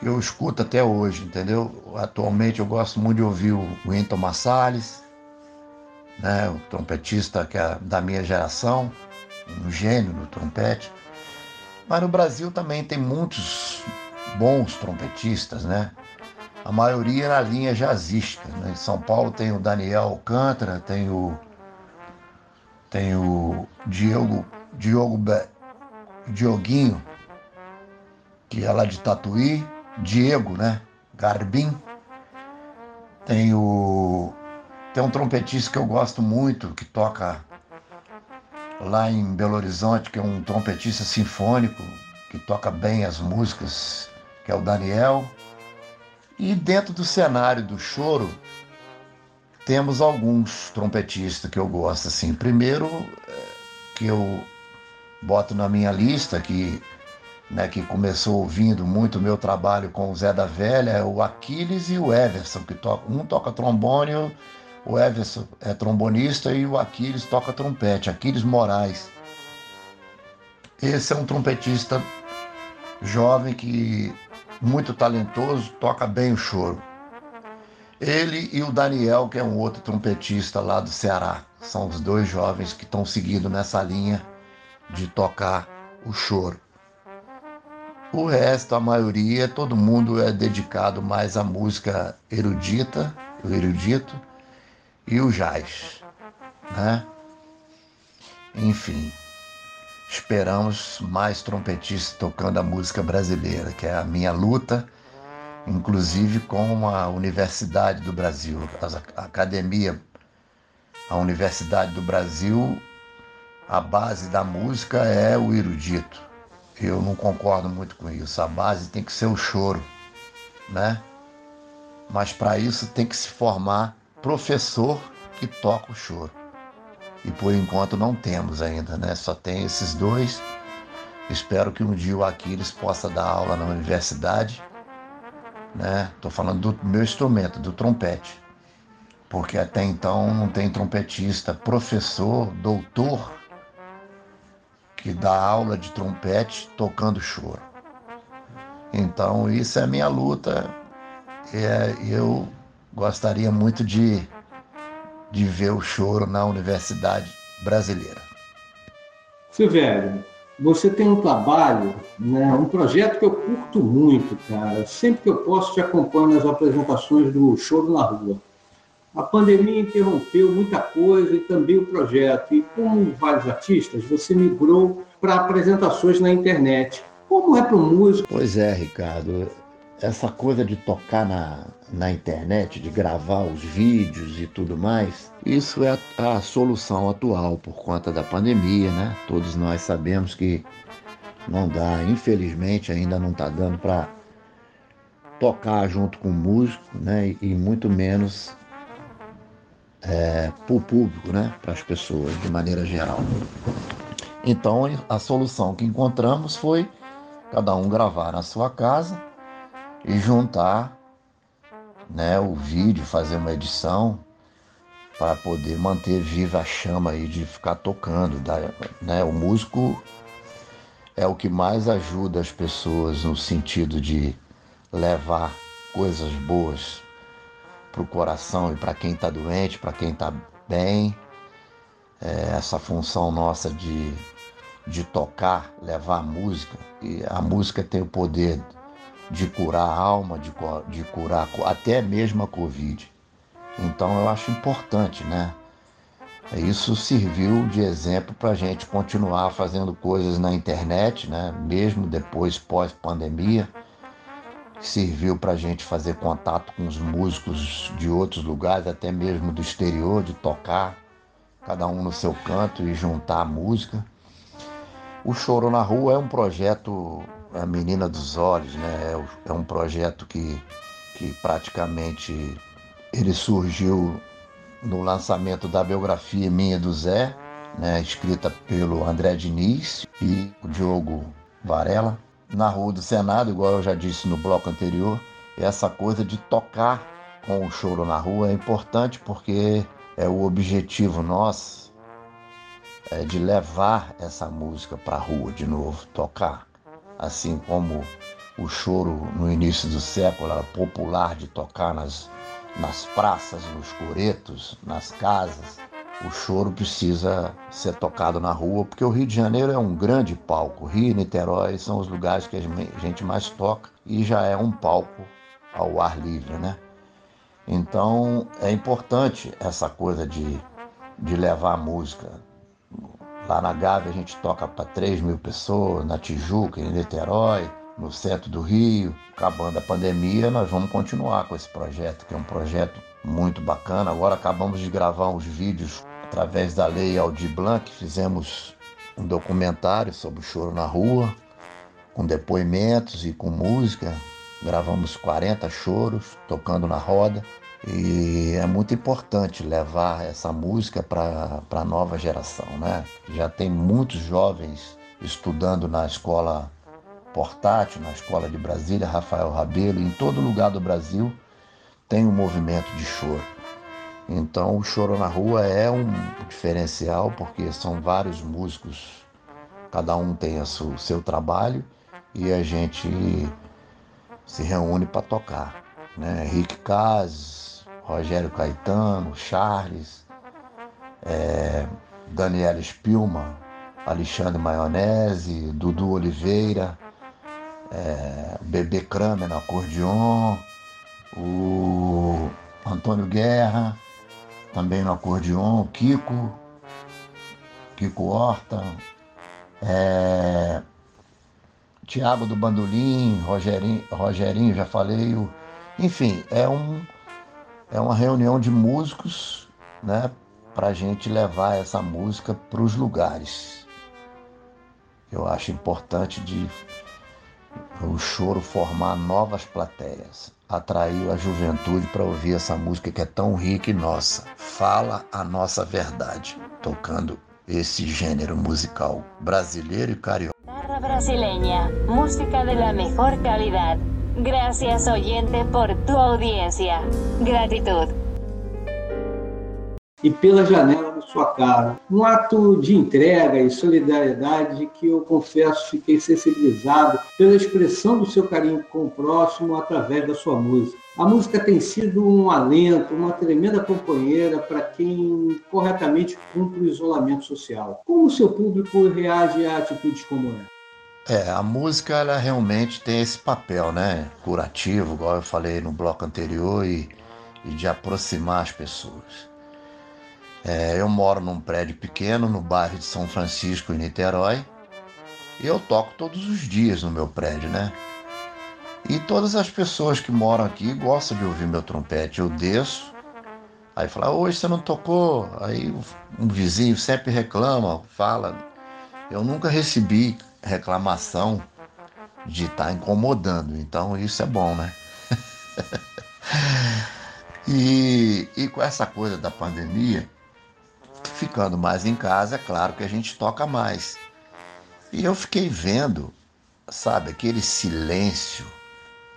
que eu escuto até hoje, entendeu? Atualmente eu gosto muito de ouvir o Wynton Marsalis, né, o trompetista que é da minha geração, um gênio no trompete. Mas no Brasil também tem muitos bons trompetistas, né? A maioria na linha jazzística. Né? Em São Paulo tem o Daniel Alcântara, tem o tem o Diogo Diogo Be, Dioguinho, que é lá de Tatuí, Diego, né? Garbim. Tem o tem um trompetista que eu gosto muito, que toca lá em Belo Horizonte, que é um trompetista sinfônico, que toca bem as músicas, que é o Daniel. E dentro do cenário do choro, temos alguns trompetistas que eu gosto assim. Primeiro, é, que eu boto na minha lista, que, né, que começou ouvindo muito o meu trabalho com o Zé da Velha, é o Aquiles e o Everson, que toca, um toca trombone o Everson é trombonista e o Aquiles toca trompete, Aquiles Moraes. Esse é um trompetista jovem que muito talentoso, toca bem o choro. Ele e o Daniel, que é um outro trompetista lá do Ceará, são os dois jovens que estão seguindo nessa linha de tocar o choro. O resto, a maioria, todo mundo é dedicado mais à música erudita, o erudito, e o jazz, né? Enfim, esperamos mais trompetistas tocando a música brasileira, que é a minha luta, inclusive com a Universidade do Brasil, a academia, a Universidade do Brasil, a base da música é o erudito. Eu não concordo muito com isso. A base tem que ser o choro, né? Mas para isso tem que se formar professor que toca o choro. E por enquanto não temos ainda, né? Só tem esses dois. Espero que um dia o Aquiles possa dar aula na universidade, né? Tô falando do meu instrumento, do trompete. Porque até então não tem trompetista, professor, doutor que dá aula de trompete tocando choro. Então isso é a minha luta. É, eu gostaria muito de, de ver o choro na universidade brasileira. Silvério, você tem um trabalho, né, um projeto que eu curto muito, cara. Sempre que eu posso, te acompanho nas apresentações do Choro na Rua. A pandemia interrompeu muita coisa e também o projeto. E como vários artistas, você migrou para apresentações na internet. Como é para o músico? Pois é, Ricardo essa coisa de tocar na, na internet, de gravar os vídeos e tudo mais, isso é a, solução atual por conta da pandemia, né? Todos nós sabemos que não dá, infelizmente ainda não está dando para tocar junto com o músico, né? E, muito menos é, para o público, né? Para as pessoas de maneira geral. Então a solução que encontramos foi cada um gravar na sua casa e juntar né, o vídeo, fazer uma edição para poder manter viva a chama aí de ficar tocando. Né? O músico é o que mais ajuda as pessoas no sentido de levar coisas boas para o coração e para quem está doente, para quem está bem. É essa função nossa de, de tocar, levar a música. E a música tem o poder de curar a alma, de, de curar até mesmo a Covid. Então eu acho importante, né? Isso serviu de exemplo para a gente continuar fazendo coisas na internet, né? mesmo depois, pós-pandemia. Serviu para a gente fazer contato com os músicos de outros lugares, até mesmo do exterior, de tocar, cada um no seu canto e juntar a música. O Choro na Rua é um projeto a Menina dos Olhos, né? É, é um projeto que, que praticamente ele surgiu no lançamento da biografia minha do Zé, né? escrita pelo André Diniz e o Diogo Varela, na Rua do Senado, igual eu já disse no bloco anterior, essa coisa de tocar com o choro na rua é importante porque é o objetivo nosso é de levar essa música para a rua de novo, tocar. Assim como o choro no início do século era popular de tocar nas, nas praças, nos coretos, nas casas. O choro precisa ser tocado na rua, porque o Rio de Janeiro é um grande palco. Rio e Niterói são os lugares que a gente mais toca e já é um palco ao ar livre, né? Então é importante essa coisa de, de levar a música. Lá na Gávea a gente toca para 3 mil pessoas, na Tijuca, em Niterói, no centro do Rio. Acabando a pandemia, nós vamos continuar com esse projeto, que é um projeto muito bacana. Agora acabamos de gravar uns vídeos através da lei Aldir Blanc, fizemos um documentário sobre o choro na rua, com depoimentos e com música, Gravamos 40 choros tocando na roda e é muito importante levar essa música para a nova geração, né? Já tem muitos jovens estudando na escola portátil, na escola de Brasília, Rafael Rabelo, em todo lugar do Brasil tem um movimento de choro. Então o choro na rua é um diferencial porque são vários músicos, cada um tem o seu trabalho e a gente se reúne para tocar. Né? Rick Cases, Rogério Caetano, Charles, é, Daniela Spilman, Alexandre Maionese, Dudu Oliveira, é, Bebê Kramer no acordeon, o Antônio Guerra, também no acordeon, Kiko, Kiko Horta, é, Tiago do Bandolim, Rogerinho, Rogerinho, já falei. O, enfim, é, um, é uma reunião de músicos né, para a gente levar essa música para os lugares. Eu acho importante de o choro formar novas plateias, atrair a juventude para ouvir essa música que é tão rica e nossa. Fala a nossa verdade, tocando esse gênero musical brasileiro e carioca brasileña, música de la mejor calidad. Gracias oyente por tu audiencia. Gratitud. E pela janela na sua cara. Um ato de entrega e solidariedade que eu confesso fiquei sensibilizado pela expressão do seu carinho com o próximo através da sua música. A música tem sido um alento, uma tremenda companheira para quem corretamente cumpre o isolamento social. Como o seu público reage a atitudes como essa? É, a música ela realmente tem esse papel, né? Curativo, igual eu falei no bloco anterior, e, e de aproximar as pessoas. É, eu moro num prédio pequeno no bairro de São Francisco, em Niterói, e eu toco todos os dias no meu prédio, né? E todas as pessoas que moram aqui gostam de ouvir meu trompete. Eu desço, aí fala, hoje você não tocou? Aí um vizinho sempre reclama, fala. Eu nunca recebi reclamação de estar tá incomodando. Então isso é bom, né? e, e com essa coisa da pandemia, ficando mais em casa, é claro que a gente toca mais. E eu fiquei vendo, sabe, aquele silêncio,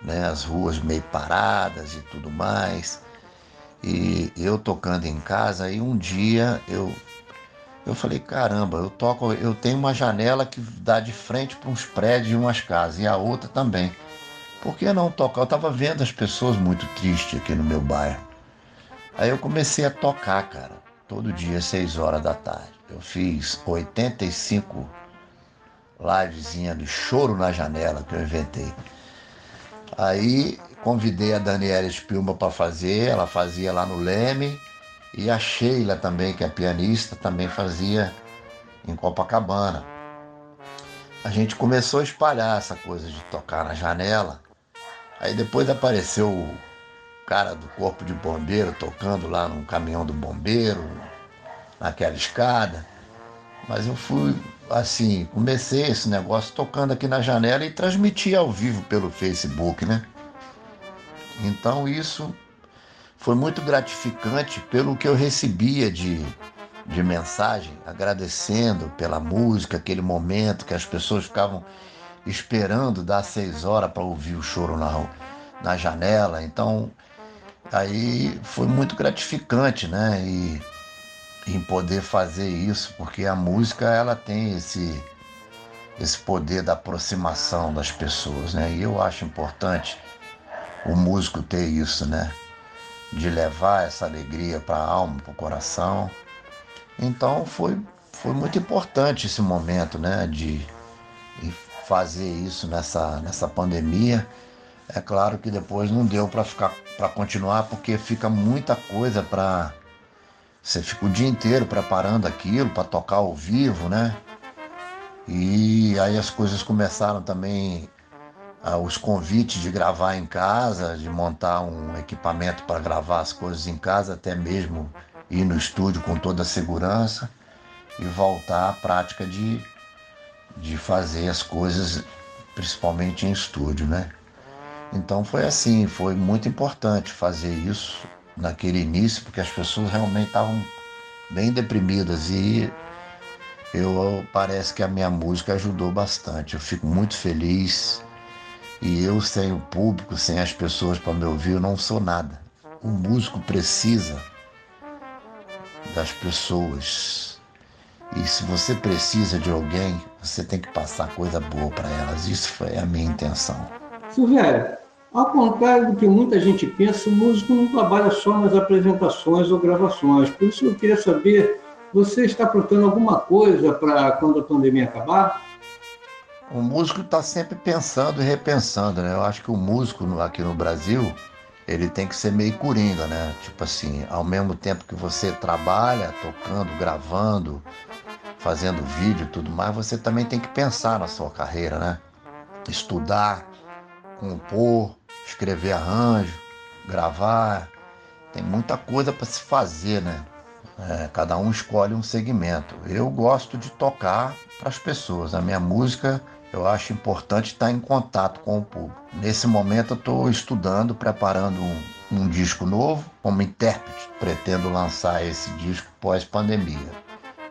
né, as ruas meio paradas e tudo mais. E eu tocando em casa, e um dia eu eu falei, caramba, eu toco, eu tenho uma janela que dá de frente para uns prédios e umas casas, e a outra também. Por que não tocar? Eu estava vendo as pessoas muito tristes aqui no meu bairro. Aí eu comecei a tocar, cara, todo dia, 6 horas da tarde. Eu fiz 85 livezinha de choro na janela que eu inventei. Aí convidei a Daniela Spilma para fazer, ela fazia lá no Leme e a Sheila também, que é pianista, também fazia em Copacabana. A gente começou a espalhar essa coisa de tocar na janela. Aí depois apareceu o cara do corpo de bombeiro tocando lá no caminhão do bombeiro, naquela escada. Mas eu fui assim, comecei esse negócio tocando aqui na janela e transmiti ao vivo pelo Facebook, né? Então isso foi muito gratificante pelo que eu recebia de, de mensagem, agradecendo pela música, aquele momento que as pessoas ficavam esperando dar seis horas para ouvir o choro na, na janela. Então, aí foi muito gratificante, né? E, em poder fazer isso, porque a música ela tem esse esse poder da aproximação das pessoas, né? E eu acho importante o músico ter isso, né? De levar essa alegria para a alma, para o coração. Então foi foi muito importante esse momento, né? De fazer isso nessa nessa pandemia. É claro que depois não deu para ficar para continuar porque fica muita coisa para você fica o dia inteiro preparando aquilo para tocar ao vivo, né? E aí as coisas começaram também os convites de gravar em casa, de montar um equipamento para gravar as coisas em casa, até mesmo ir no estúdio com toda a segurança e voltar à prática de, de fazer as coisas, principalmente em estúdio, né? Então foi assim, foi muito importante fazer isso naquele início, porque as pessoas realmente estavam bem deprimidas e eu parece que a minha música ajudou bastante. Eu fico muito feliz e eu sem o público, sem as pessoas para me ouvir, eu não sou nada. O músico precisa das pessoas. E se você precisa de alguém, você tem que passar coisa boa para elas. Isso foi a minha intenção. Silvério, ao contrário do que muita gente pensa, o músico não trabalha só nas apresentações ou gravações. Por isso eu queria saber, você está aprontando alguma coisa para quando a pandemia acabar? O músico está sempre pensando e repensando, né? Eu acho que o músico aqui no Brasil, ele tem que ser meio coringa, né? Tipo assim, ao mesmo tempo que você trabalha, tocando, gravando, fazendo vídeo e tudo mais, você também tem que pensar na sua carreira, né? Estudar, compor, escrever arranjo, gravar. Tem muita coisa para se fazer, né? É, cada um escolhe um segmento. Eu gosto de tocar para as pessoas. A minha música eu acho importante estar em contato com o público. Nesse momento eu estou estudando, preparando um, um disco novo como intérprete. Pretendo lançar esse disco pós-pandemia.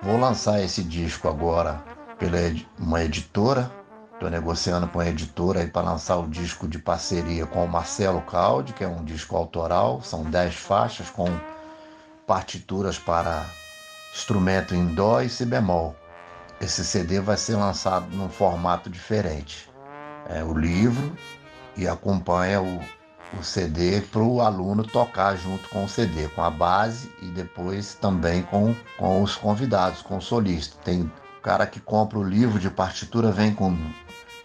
Vou lançar esse disco agora pela uma editora Estou negociando com a editora para lançar o disco de parceria com o Marcelo Caldi, que é um disco autoral. São 10 faixas com partituras para instrumento em dó e si bemol. Esse CD vai ser lançado num formato diferente. É o livro e acompanha o, o CD para o aluno tocar junto com o CD, com a base e depois também com, com os convidados, com o solista. Tem cara que compra o livro de partitura, vem com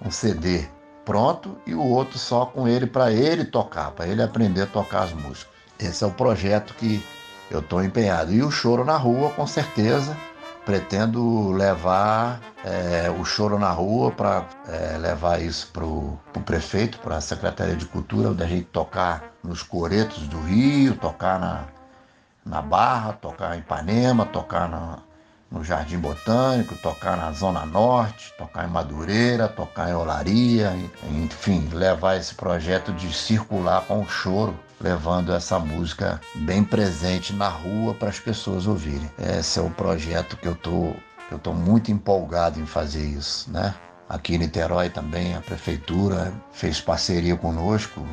um CD pronto e o outro só com ele para ele tocar, para ele aprender a tocar as músicas. Esse é o projeto que eu estou empenhado. E o Choro na Rua, com certeza, pretendo levar é, o Choro na Rua para é, levar isso para o prefeito, para a Secretaria de Cultura, onde a gente tocar nos coretos do Rio, tocar na, na Barra, tocar em Ipanema, tocar na, no Jardim Botânico, tocar na Zona Norte, tocar em Madureira, tocar em Olaria, enfim, levar esse projeto de circular com o choro, levando essa música bem presente na rua para as pessoas ouvirem. Esse é o projeto que eu tô, eu tô muito empolgado em fazer isso, né? Aqui em Niterói também a prefeitura fez parceria conosco.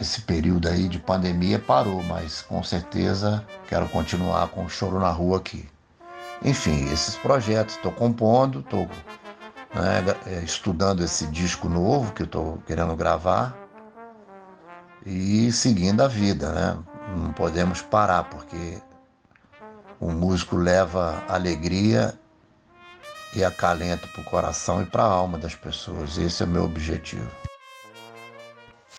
Esse período aí de pandemia parou, mas com certeza quero continuar com o choro na rua aqui. Enfim, esses projetos estou compondo, estou né, é, estudando esse disco novo que estou querendo gravar e seguindo a vida, né? Não podemos parar porque o músico leva alegria e acalento para o coração e para a alma das pessoas. Esse é o meu objetivo.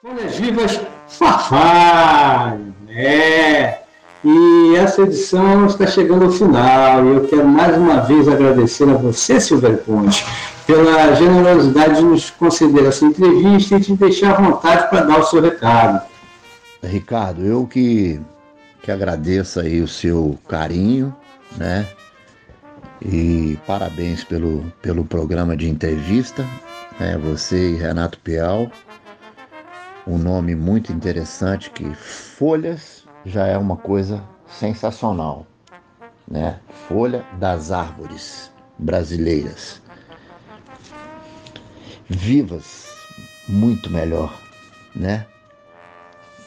Folhas Vivas Fafá! É! E essa edição está chegando ao final e eu quero mais uma vez agradecer a você, Silver Ponte, pela generosidade de nos conceder essa entrevista e te deixar à vontade para dar o seu recado. Ricardo, eu que, que agradeço aí o seu carinho, né? E parabéns pelo, pelo programa de entrevista, né? Você e Renato Peal. Um nome muito interessante que Folhas já é uma coisa sensacional, né? Folha das árvores brasileiras. Vivas, muito melhor, né?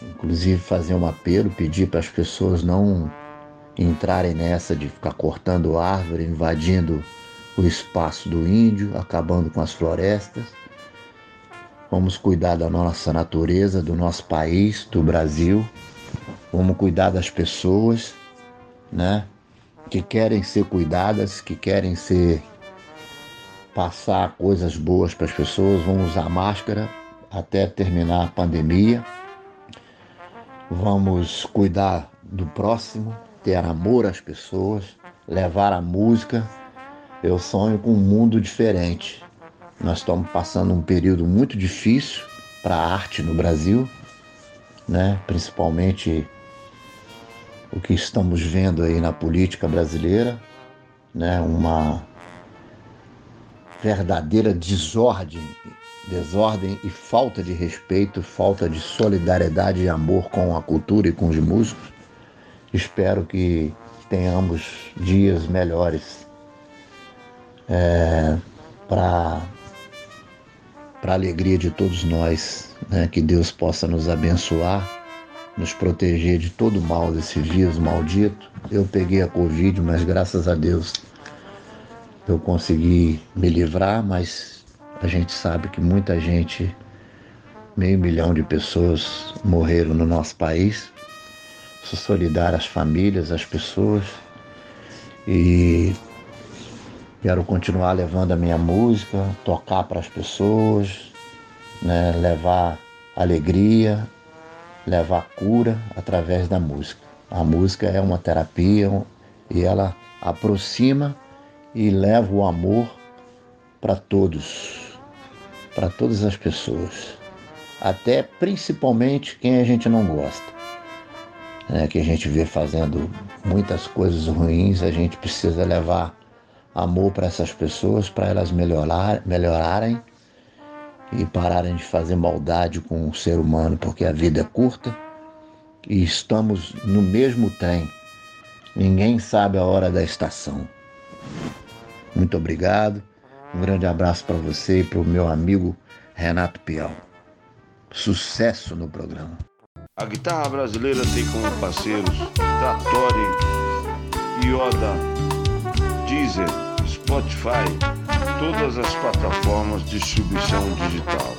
Inclusive fazer um apelo, pedir para as pessoas não entrarem nessa de ficar cortando árvore, invadindo o espaço do índio, acabando com as florestas. Vamos cuidar da nossa natureza, do nosso país, do Brasil. Vamos cuidar das pessoas, né? Que querem ser cuidadas, que querem ser passar coisas boas para as pessoas. Vamos usar máscara até terminar a pandemia. Vamos cuidar do próximo, ter amor às pessoas, levar a música. Eu sonho com um mundo diferente. Nós estamos passando um período muito difícil para a arte no Brasil, né? principalmente o que estamos vendo aí na política brasileira, né? uma verdadeira desordem, desordem e falta de respeito, falta de solidariedade e amor com a cultura e com os músicos. Espero que tenhamos dias melhores é, para para alegria de todos nós, né? que Deus possa nos abençoar, nos proteger de todo mal desse vírus maldito. Eu peguei a Covid, mas graças a Deus eu consegui me livrar, mas a gente sabe que muita gente, meio milhão de pessoas morreram no nosso país. Sou solidário às famílias, às pessoas e Quero continuar levando a minha música, tocar para as pessoas, né? levar alegria, levar cura através da música. A música é uma terapia e ela aproxima e leva o amor para todos, para todas as pessoas, até principalmente quem a gente não gosta. Né, que a gente vê fazendo muitas coisas ruins, a gente precisa levar amor para essas pessoas, para elas melhorar, melhorarem e pararem de fazer maldade com o ser humano, porque a vida é curta e estamos no mesmo trem. Ninguém sabe a hora da estação. Muito obrigado. Um grande abraço para você e para o meu amigo Renato Pial. Sucesso no programa. A guitarra brasileira tem como parceiros Trattori, Yoda, Deezer, Spotify, todas as plataformas de distribuição digital.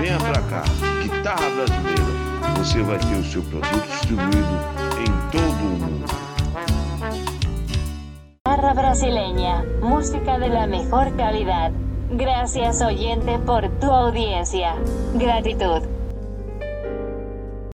Venha pra cá, Guitarra Brasileira. Você vai ter o seu produto distribuído Brasileña, música de la mejor calidad. Gracias oyente por tu audiencia. Gratitud.